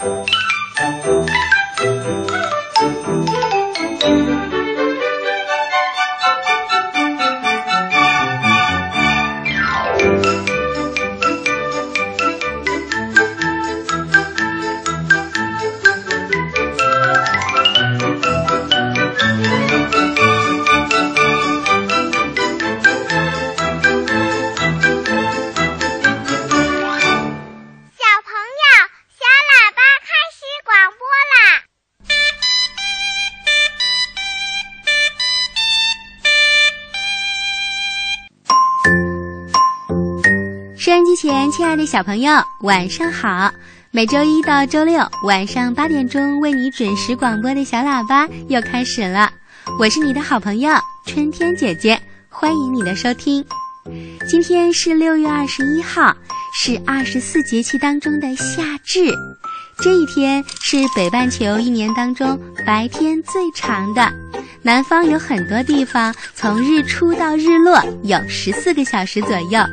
you 小朋友，晚上好！每周一到周六晚上八点钟为你准时广播的小喇叭又开始了，我是你的好朋友春天姐姐，欢迎你的收听。今天是六月二十一号，是二十四节气当中的夏至。这一天是北半球一年当中白天最长的，南方有很多地方从日出到日落有十四个小时左右。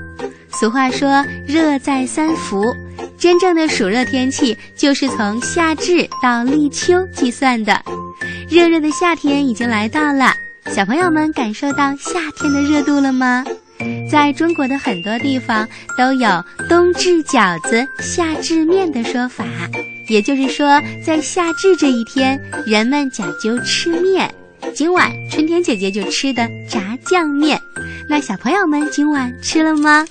俗话说“热在三伏”，真正的暑热天气就是从夏至到立秋计算的。热热的夏天已经来到了，小朋友们感受到夏天的热度了吗？在中国的很多地方都有“冬至饺子，夏至面”的说法，也就是说，在夏至这一天，人们讲究吃面。今晚春天姐姐就吃的炸酱面，那小朋友们今晚吃了吗？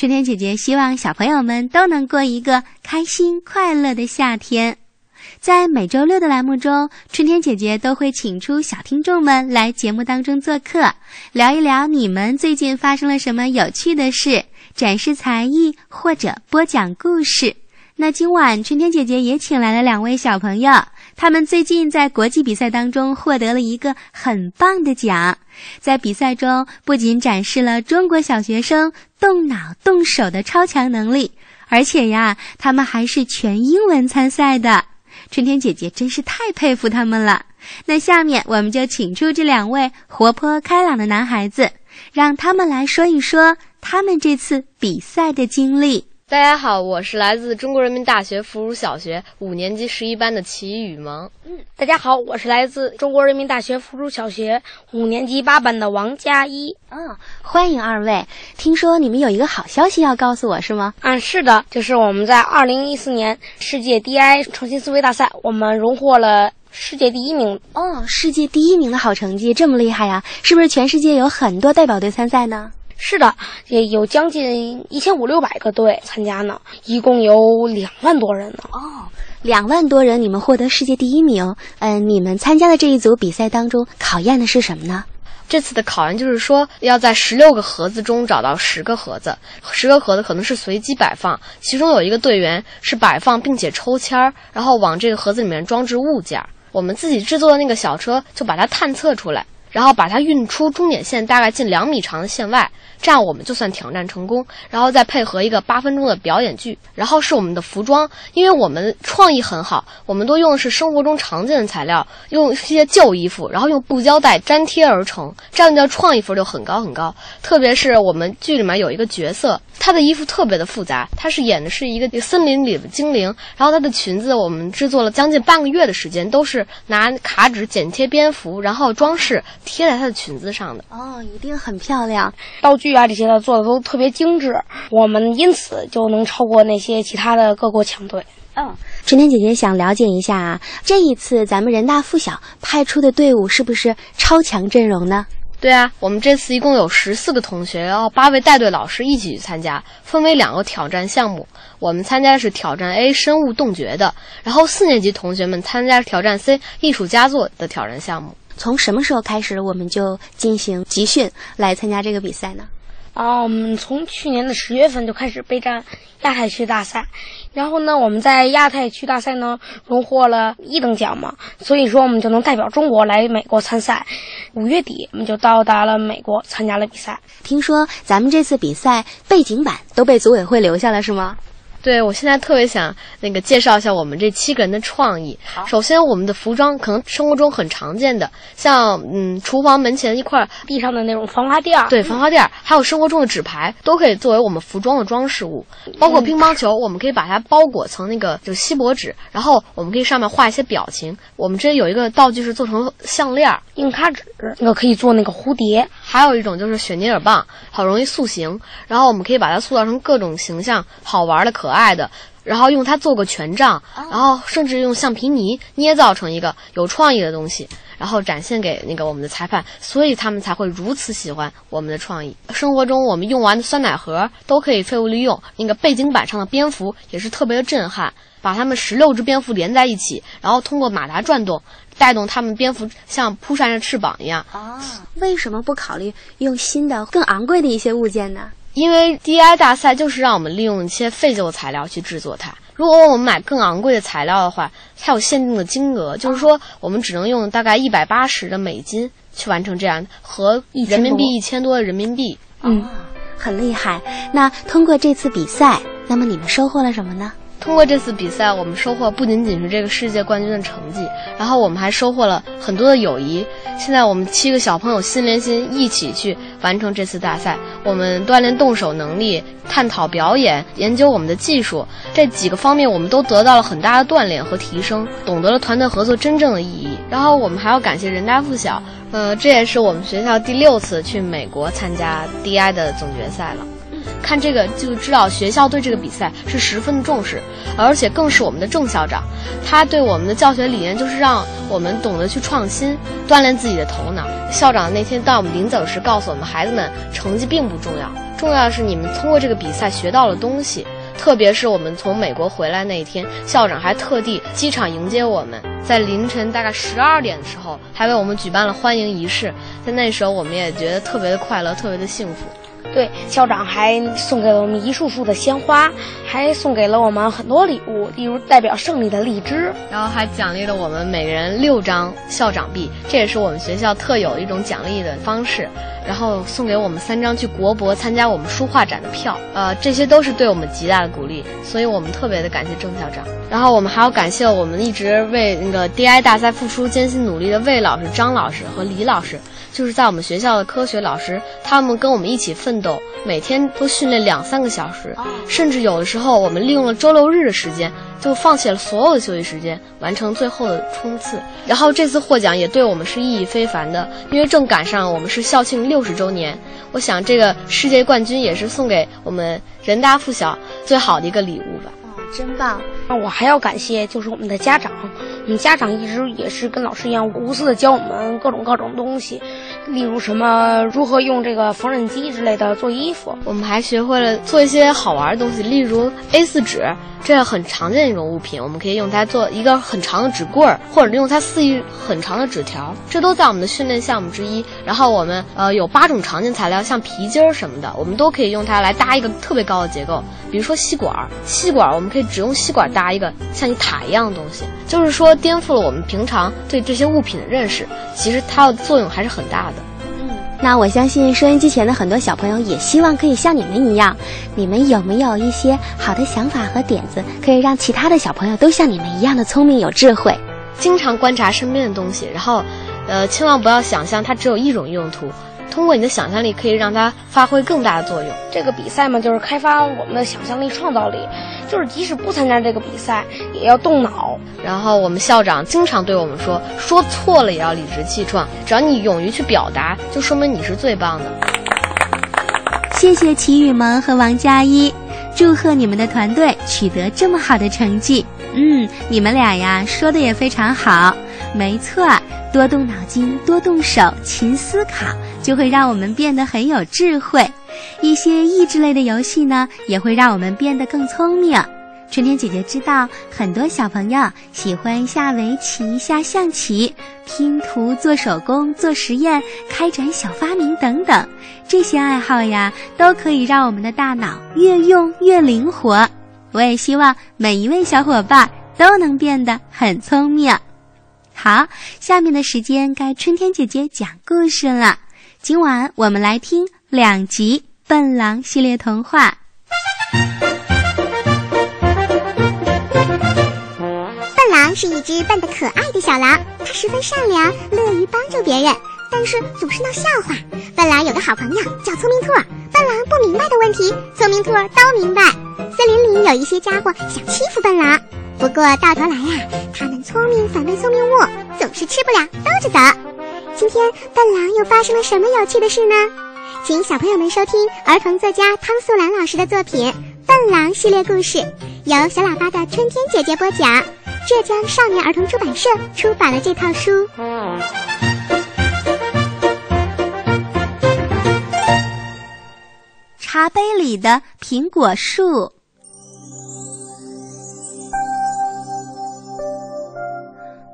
春天姐姐希望小朋友们都能过一个开心快乐的夏天。在每周六的栏目中，春天姐姐都会请出小听众们来节目当中做客，聊一聊你们最近发生了什么有趣的事，展示才艺或者播讲故事。那今晚春天姐姐也请来了两位小朋友，他们最近在国际比赛当中获得了一个很棒的奖，在比赛中不仅展示了中国小学生动脑动手的超强能力，而且呀，他们还是全英文参赛的。春天姐姐真是太佩服他们了。那下面我们就请出这两位活泼开朗的男孩子，让他们来说一说他们这次比赛的经历。大家好，我是来自中国人民大学附属小学五年级十一班的齐雨萌。嗯大家好，我是来自中国人民大学附属小学五年级八班的王佳一。嗯，欢迎二位。听说你们有一个好消息要告诉我，是吗？嗯，是的，就是我们在二零一四年世界 DI 创新思维大赛，我们荣获了世界第一名。哦，世界第一名的好成绩，这么厉害呀！是不是全世界有很多代表队参赛呢？是的，也有将近一千五六百个队参加呢，一共有两万多人呢。哦，两万多人，你们获得世界第一名。嗯，你们参加的这一组比赛当中，考验的是什么呢？这次的考验就是说，要在十六个盒子中找到十个盒子，十个盒子可能是随机摆放，其中有一个队员是摆放并且抽签儿，然后往这个盒子里面装置物件。我们自己制作的那个小车就把它探测出来，然后把它运出终点线大概近两米长的线外。这样我们就算挑战成功，然后再配合一个八分钟的表演剧，然后是我们的服装，因为我们创意很好，我们都用的是生活中常见的材料，用一些旧衣服，然后用布胶带粘贴而成，这样叫创意分就很高很高。特别是我们剧里面有一个角色，他的衣服特别的复杂，他是演的是一个森林里的精灵，然后他的裙子我们制作了将近半个月的时间，都是拿卡纸剪贴蝙蝠，然后装饰贴在她的裙子上的。哦，一定很漂亮，道具。啊，这些的做的都特别精致，我们因此就能超过那些其他的各国强队。嗯，春天姐姐想了解一下啊，这一次咱们人大附小派出的队伍是不是超强阵容呢？对啊，我们这次一共有十四个同学，然后八位带队老师一起去参加，分为两个挑战项目。我们参加的是挑战 A 生物洞穴的，然后四年级同学们参加挑战 C 艺术佳作的挑战项目。从什么时候开始我们就进行集训来参加这个比赛呢？啊，我们从去年的十月份就开始备战亚太区大赛，然后呢，我们在亚太区大赛呢荣获了一等奖嘛，所以说我们就能代表中国来美国参赛。五月底我们就到达了美国参加了比赛。听说咱们这次比赛背景板都被组委会留下了是吗？对，我现在特别想那个介绍一下我们这七个人的创意。首先，我们的服装可能生活中很常见的，像嗯，厨房门前一块地上的那种防滑垫儿，对防滑垫儿，还有生活中的纸牌，都可以作为我们服装的装饰物。包括乒乓球，我们可以把它包裹成那个就锡箔纸，然后我们可以上面画一些表情。我们这有一个道具是做成项链儿，硬卡纸，那个可以做那个蝴蝶。还有一种就是雪尼尔棒，好容易塑形，然后我们可以把它塑造成各种形象，好玩的、可爱的，然后用它做个权杖，然后甚至用橡皮泥捏造成一个有创意的东西，然后展现给那个我们的裁判，所以他们才会如此喜欢我们的创意。生活中我们用完的酸奶盒都可以废物利用，那个背景板上的蝙蝠也是特别的震撼，把它们十六只蝙蝠连在一起，然后通过马达转动。带动它们蝙蝠像扑扇着翅膀一样啊？为什么不考虑用新的、更昂贵的一些物件呢？因为 DI 大赛就是让我们利用一些废旧材料去制作它。如果我们买更昂贵的材料的话，它有限定的金额，就是说我们只能用大概一百八十的美金去完成这样和人民币一千多的人民币。嗯，很厉害。那通过这次比赛，那么你们收获了什么呢？通过这次比赛，我们收获不仅仅是这个世界冠军的成绩，然后我们还收获了很多的友谊。现在我们七个小朋友心连心，一起去完成这次大赛。我们锻炼动手能力，探讨表演，研究我们的技术，这几个方面我们都得到了很大的锻炼和提升，懂得了团队合作真正的意义。然后我们还要感谢人大附小，呃，这也是我们学校第六次去美国参加 DI 的总决赛了。看这个就知道学校对这个比赛是十分的重视，而且更是我们的郑校长，他对我们的教学理念就是让我们懂得去创新，锻炼自己的头脑。校长那天到我们临走时告诉我们，孩子们成绩并不重要，重要的是你们通过这个比赛学到了东西。特别是我们从美国回来那一天，校长还特地机场迎接我们，在凌晨大概十二点的时候，还为我们举办了欢迎仪式。在那时候，我们也觉得特别的快乐，特别的幸福。对，校长还送给了我们一束束的鲜花，还送给了我们很多礼物，例如代表胜利的荔枝，然后还奖励了我们每人六张校长币，这也是我们学校特有一种奖励的方式。然后送给我们三张去国博参加我们书画展的票，呃，这些都是对我们极大的鼓励，所以我们特别的感谢郑校长。然后我们还要感谢我们一直为那个 DI 大赛付出艰辛努力的魏老师、张老师和李老师。就是在我们学校的科学老师，他们跟我们一起奋斗，每天都训练两三个小时，甚至有的时候我们利用了周六日的时间，就放弃了所有的休息时间，完成最后的冲刺。然后这次获奖也对我们是意义非凡的，因为正赶上我们是校庆六十周年。我想这个世界冠军也是送给我们人大附小最好的一个礼物吧。真棒！那我还要感谢，就是我们的家长，我家长一直也是跟老师一样无私的教我们各种各种东西，例如什么如何用这个缝纫机之类的做衣服，我们还学会了做一些好玩的东西，例如 A4 纸。这样很常见一种物品，我们可以用它做一个很长的纸棍儿，或者用它撕一很长的纸条，这都在我们的训练项目之一。然后我们呃有八种常见材料，像皮筋儿什么的，我们都可以用它来搭一个特别高的结构。比如说吸管，吸管我们可以只用吸管搭一个像一塔一样的东西，就是说颠覆了我们平常对这些物品的认识。其实它的作用还是很大的。那我相信收音机前的很多小朋友也希望可以像你们一样，你们有没有一些好的想法和点子，可以让其他的小朋友都像你们一样的聪明有智慧？经常观察身边的东西，然后，呃，千万不要想象它只有一种用途。通过你的想象力，可以让它发挥更大的作用。这个比赛嘛，就是开发我们的想象力、创造力。就是即使不参加这个比赛，也要动脑。然后我们校长经常对我们说：“说错了也要理直气壮，只要你勇于去表达，就说明你是最棒的。”谢谢齐雨萌和王佳一，祝贺你们的团队取得这么好的成绩。嗯，你们俩呀，说的也非常好。没错，多动脑筋，多动手，勤思考，就会让我们变得很有智慧。一些益智类的游戏呢，也会让我们变得更聪明。春天姐姐知道，很多小朋友喜欢下围棋、下象棋、拼图、做手工、做实验、开展小发明等等。这些爱好呀，都可以让我们的大脑越用越灵活。我也希望每一位小伙伴都能变得很聪明。好，下面的时间该春天姐姐讲故事了。今晚我们来听两集笨狼系列童话。笨狼是一只笨得可爱的小狼它十分善良乐于帮助别人但是总是闹笑话。笨狼有个好朋友叫聪明兔。儿笨狼不明白的问题聪明兔儿都明白。森林里有一些家伙想欺负笨狼。不过到头来呀他们聪明反被聪明误总是吃不了兜着走今天笨狼又发生了什么有趣的事呢？请小朋友们收听儿童作家汤素兰老师的作品《笨狼》系列故事，由小喇叭的春天姐姐播讲。浙江少年儿童出版社出版了这套书。茶杯里的苹果树。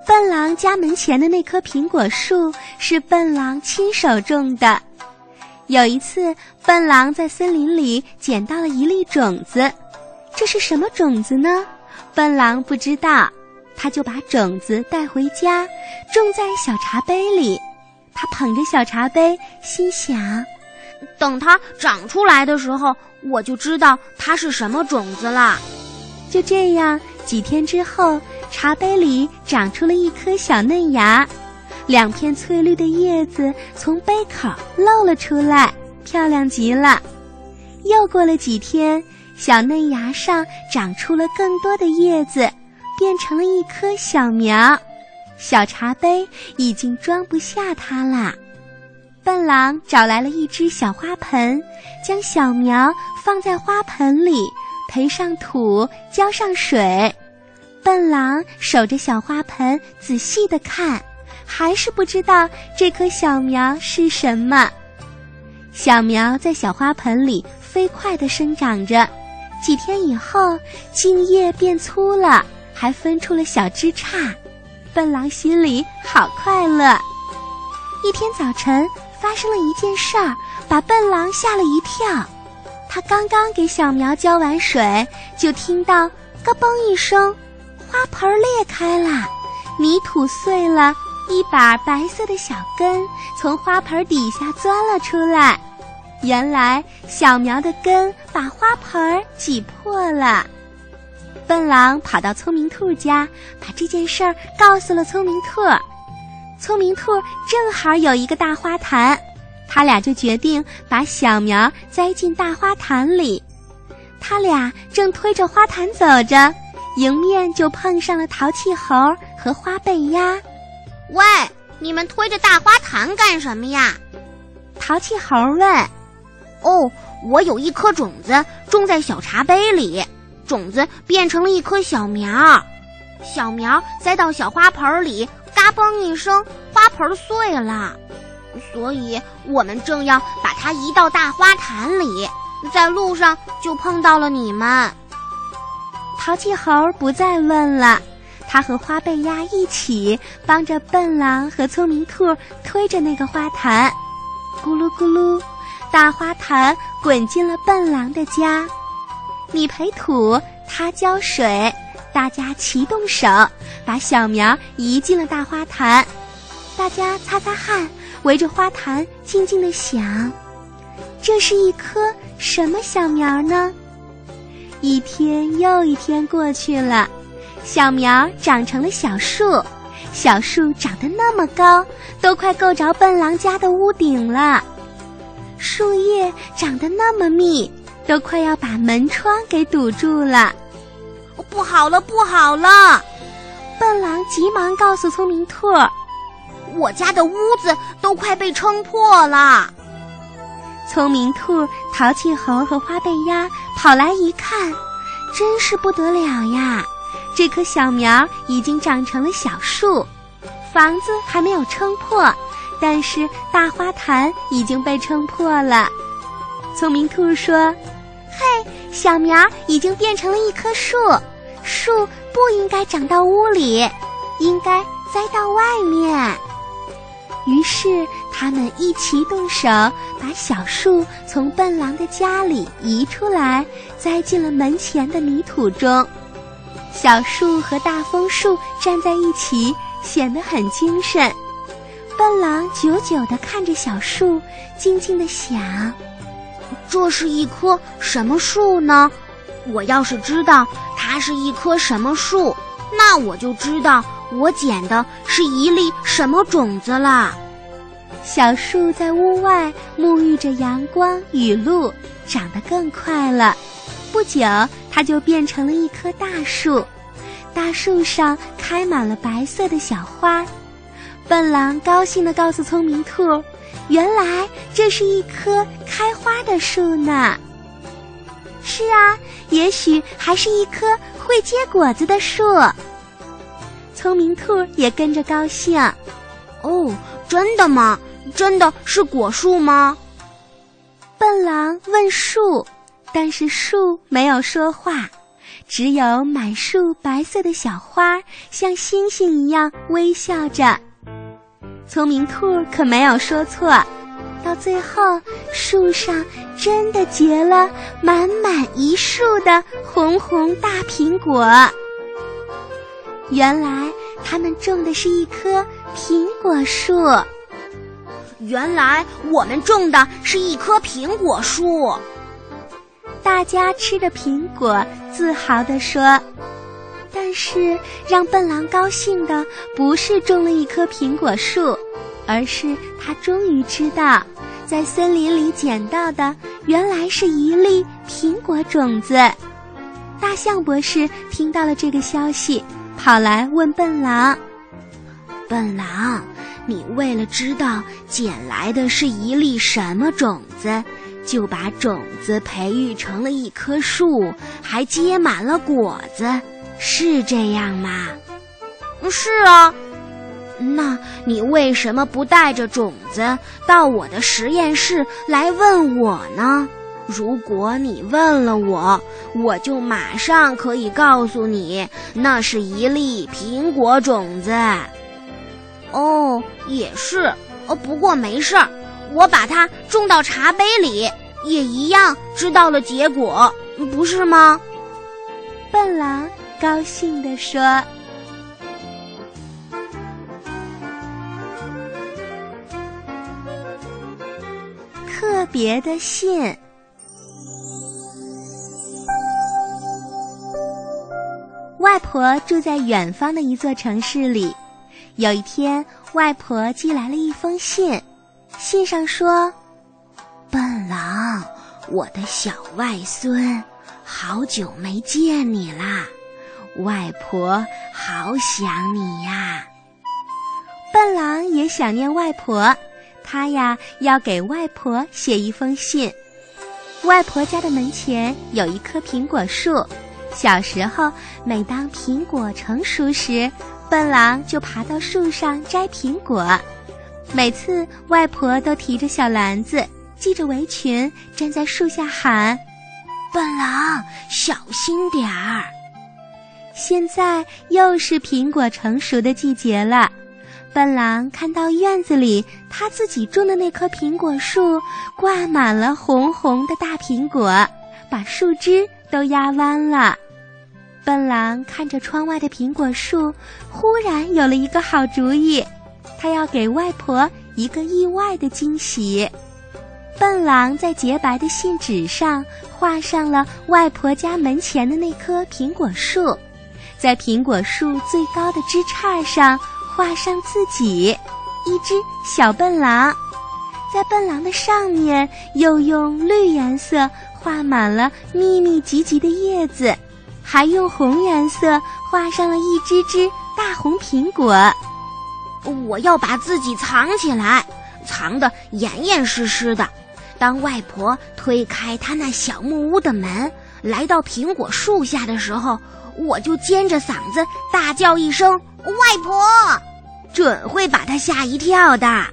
笨狼家门前的那棵苹果树是笨狼亲手种的。有一次，笨狼在森林里捡到了一粒种子，这是什么种子呢？笨狼不知道，他就把种子带回家，种在小茶杯里。他捧着小茶杯，心想：等它长出来的时候，我就知道它是什么种子了。就这样，几天之后，茶杯里长出了一颗小嫩芽。两片翠绿的叶子从杯口露了出来，漂亮极了。又过了几天，小嫩芽上长出了更多的叶子，变成了一棵小苗。小茶杯已经装不下它啦。笨狼找来了一只小花盆，将小苗放在花盆里，培上土，浇上水。笨狼守着小花盆，仔细地看。还是不知道这棵小苗是什么。小苗在小花盆里飞快地生长着，几天以后，茎叶变粗了，还分出了小枝杈。笨狼心里好快乐。一天早晨，发生了一件事儿，把笨狼吓了一跳。他刚刚给小苗浇完水，就听到“咯嘣”一声，花盆裂开了，泥土碎了。一把白色的小根从花盆底下钻了出来，原来小苗的根把花盆挤破了。笨狼跑到聪明兔家，把这件事儿告诉了聪明兔。聪明兔正好有一个大花坛，他俩就决定把小苗栽进大花坛里。他俩正推着花坛走着，迎面就碰上了淘气猴和花背鸭。喂，你们推着大花坛干什么呀？淘气猴问。哦，我有一颗种子种在小茶杯里，种子变成了一棵小苗，小苗栽到小花盆里，嘎嘣一声，花盆碎了，所以我们正要把它移到大花坛里，在路上就碰到了你们。淘气猴不再问了。他和花背鸭一起帮着笨狼和聪明兔推着那个花坛，咕噜咕噜，大花坛滚进了笨狼的家。你培土，他浇水，大家齐动手，把小苗移进了大花坛。大家擦擦汗，围着花坛静静地想：这是一棵什么小苗呢？一天又一天过去了。小苗长成了小树，小树长得那么高，都快够着笨狼家的屋顶了。树叶长得那么密，都快要把门窗给堵住了。不好了，不好了！笨狼急忙告诉聪明兔：“我家的屋子都快被撑破了。”聪明兔、淘气猴和花背鸭跑来一看，真是不得了呀！这棵小苗已经长成了小树，房子还没有撑破，但是大花坛已经被撑破了。聪明兔说：“嘿，小苗已经变成了一棵树，树不应该长到屋里，应该栽到外面。”于是他们一齐动手，把小树从笨狼的家里移出来，栽进了门前的泥土中。小树和大枫树站在一起，显得很精神。笨狼久久地看着小树，静静地想：这是一棵什么树呢？我要是知道它是一棵什么树，那我就知道我捡的是一粒什么种子了。小树在屋外沐浴着阳光雨露，长得更快了。不久，它就变成了一棵大树，大树上开满了白色的小花。笨狼高兴地告诉聪明兔：“原来这是一棵开花的树呢。”“是啊，也许还是一棵会结果子的树。”聪明兔也跟着高兴。“哦，真的吗？”真的是果树吗？笨狼问树，但是树没有说话，只有满树白色的小花像星星一样微笑着。聪明兔可没有说错，到最后树上真的结了满满一树的红红大苹果。原来他们种的是一棵苹果树。原来我们种的是一棵苹果树，大家吃着苹果，自豪地说。但是让笨狼高兴的不是种了一棵苹果树，而是他终于知道，在森林里捡到的原来是一粒苹果种子。大象博士听到了这个消息，跑来问笨狼：“笨狼。”你为了知道捡来的是一粒什么种子，就把种子培育成了一棵树，还结满了果子，是这样吗？是啊。那你为什么不带着种子到我的实验室来问我呢？如果你问了我，我就马上可以告诉你，那是一粒苹果种子。哦，也是，哦，不过没事儿，我把它种到茶杯里，也一样知道了结果，不是吗？笨狼高兴地说：“特别的信，外婆住在远方的一座城市里。”有一天，外婆寄来了一封信，信上说：“笨狼，我的小外孙，好久没见你啦，外婆好想你呀。”笨狼也想念外婆，他呀要给外婆写一封信。外婆家的门前有一棵苹果树，小时候每当苹果成熟时。笨狼就爬到树上摘苹果，每次外婆都提着小篮子，系着围裙，站在树下喊：“笨狼，小心点儿！”现在又是苹果成熟的季节了，笨狼看到院子里他自己种的那棵苹果树挂满了红红的大苹果，把树枝都压弯了。笨狼看着窗外的苹果树，忽然有了一个好主意，他要给外婆一个意外的惊喜。笨狼在洁白的信纸上画上了外婆家门前的那棵苹果树，在苹果树最高的枝杈上画上自己，一只小笨狼，在笨狼的上面又用绿颜色画满了密密集集的叶子。还用红颜色画上了一只只大红苹果。我要把自己藏起来，藏得严严实实的。当外婆推开她那小木屋的门，来到苹果树下的时候，我就尖着嗓子大叫一声“外婆”，准会把她吓一跳的。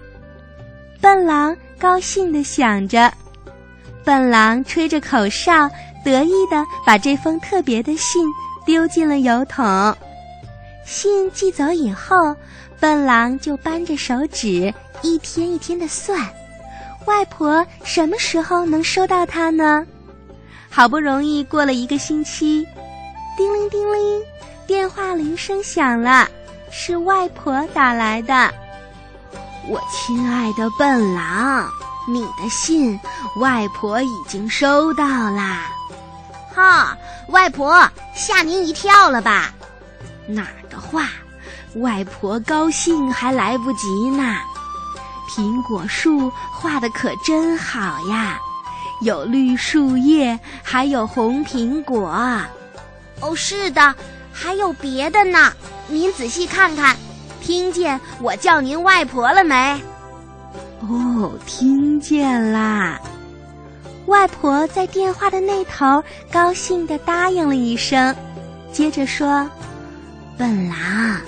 笨狼高兴地想着，笨狼吹着口哨。得意的把这封特别的信丢进了邮筒。信寄走以后，笨狼就扳着手指一天一天的算，外婆什么时候能收到它呢？好不容易过了一个星期，叮铃叮铃，电话铃声响了，是外婆打来的。我亲爱的笨狼，你的信外婆已经收到啦。哈，外婆吓您一跳了吧？哪儿的画，外婆高兴还来不及呢。苹果树画的可真好呀，有绿树叶，还有红苹果。哦，是的，还有别的呢。您仔细看看，听见我叫您外婆了没？哦，听见啦。外婆在电话的那头高兴地答应了一声，接着说：“笨狼，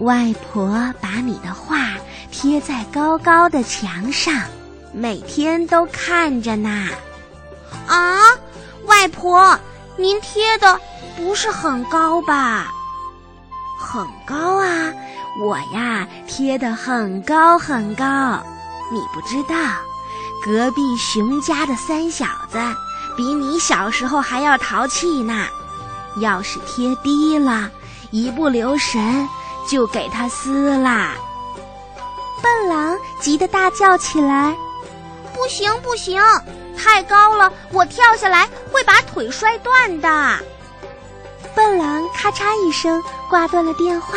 外婆把你的画贴在高高的墙上，每天都看着呢。”啊，外婆，您贴的不是很高吧？很高啊，我呀贴的很高很高，你不知道。隔壁熊家的三小子比你小时候还要淘气呢，要是贴低了，一不留神就给他撕啦。笨狼急得大叫起来：“不行不行，太高了，我跳下来会把腿摔断的。”笨狼咔嚓一声挂断了电话，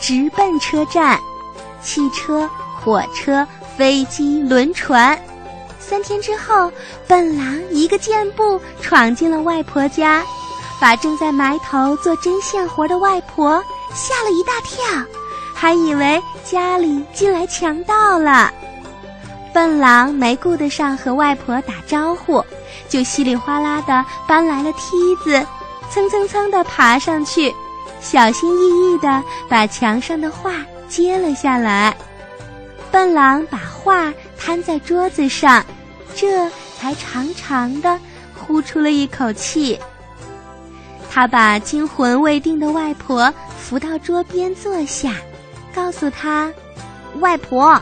直奔车站。汽车、火车、飞机、轮船。三天之后，笨狼一个箭步闯进了外婆家，把正在埋头做针线活的外婆吓了一大跳，还以为家里进来强盗了。笨狼没顾得上和外婆打招呼，就稀里哗啦地搬来了梯子，蹭蹭蹭地爬上去，小心翼翼地把墙上的画揭了下来。笨狼把画摊在桌子上。这才长长的呼出了一口气。他把惊魂未定的外婆扶到桌边坐下，告诉她：“外婆，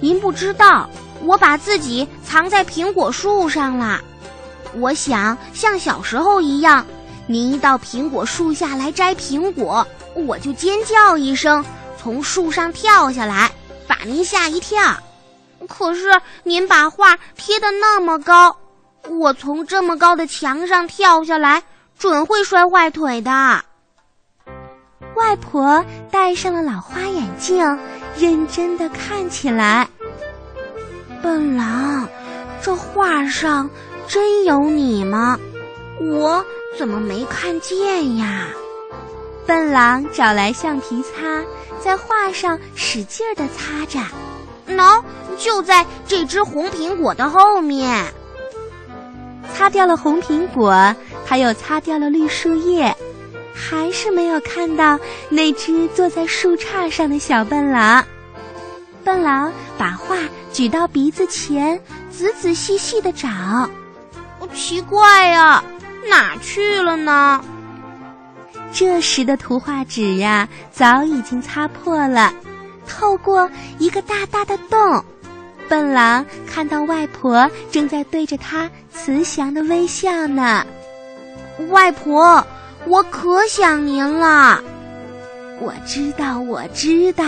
您不知道，我把自己藏在苹果树上了。我想像小时候一样，您一到苹果树下来摘苹果，我就尖叫一声，从树上跳下来，把您吓一跳。”可是您把画贴的那么高，我从这么高的墙上跳下来，准会摔坏腿的。外婆戴上了老花眼镜，认真的看起来。笨狼，这画上真有你吗？我怎么没看见呀？笨狼找来橡皮擦，在画上使劲的擦着。喏，就在这只红苹果的后面。擦掉了红苹果，他又擦掉了绿树叶，还是没有看到那只坐在树杈上的小笨狼。笨狼把画举到鼻子前，仔仔细细的找。奇怪呀，哪去了呢？这时的图画纸呀，早已经擦破了。透过一个大大的洞，笨狼看到外婆正在对着他慈祥的微笑呢。外婆，我可想您了。我知道，我知道，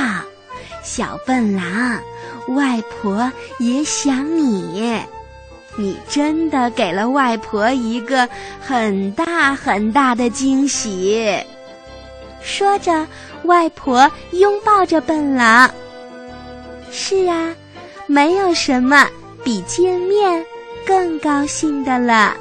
小笨狼，外婆也想你。你真的给了外婆一个很大很大的惊喜。说着。外婆拥抱着笨狼。是啊，没有什么比见面更高兴的了。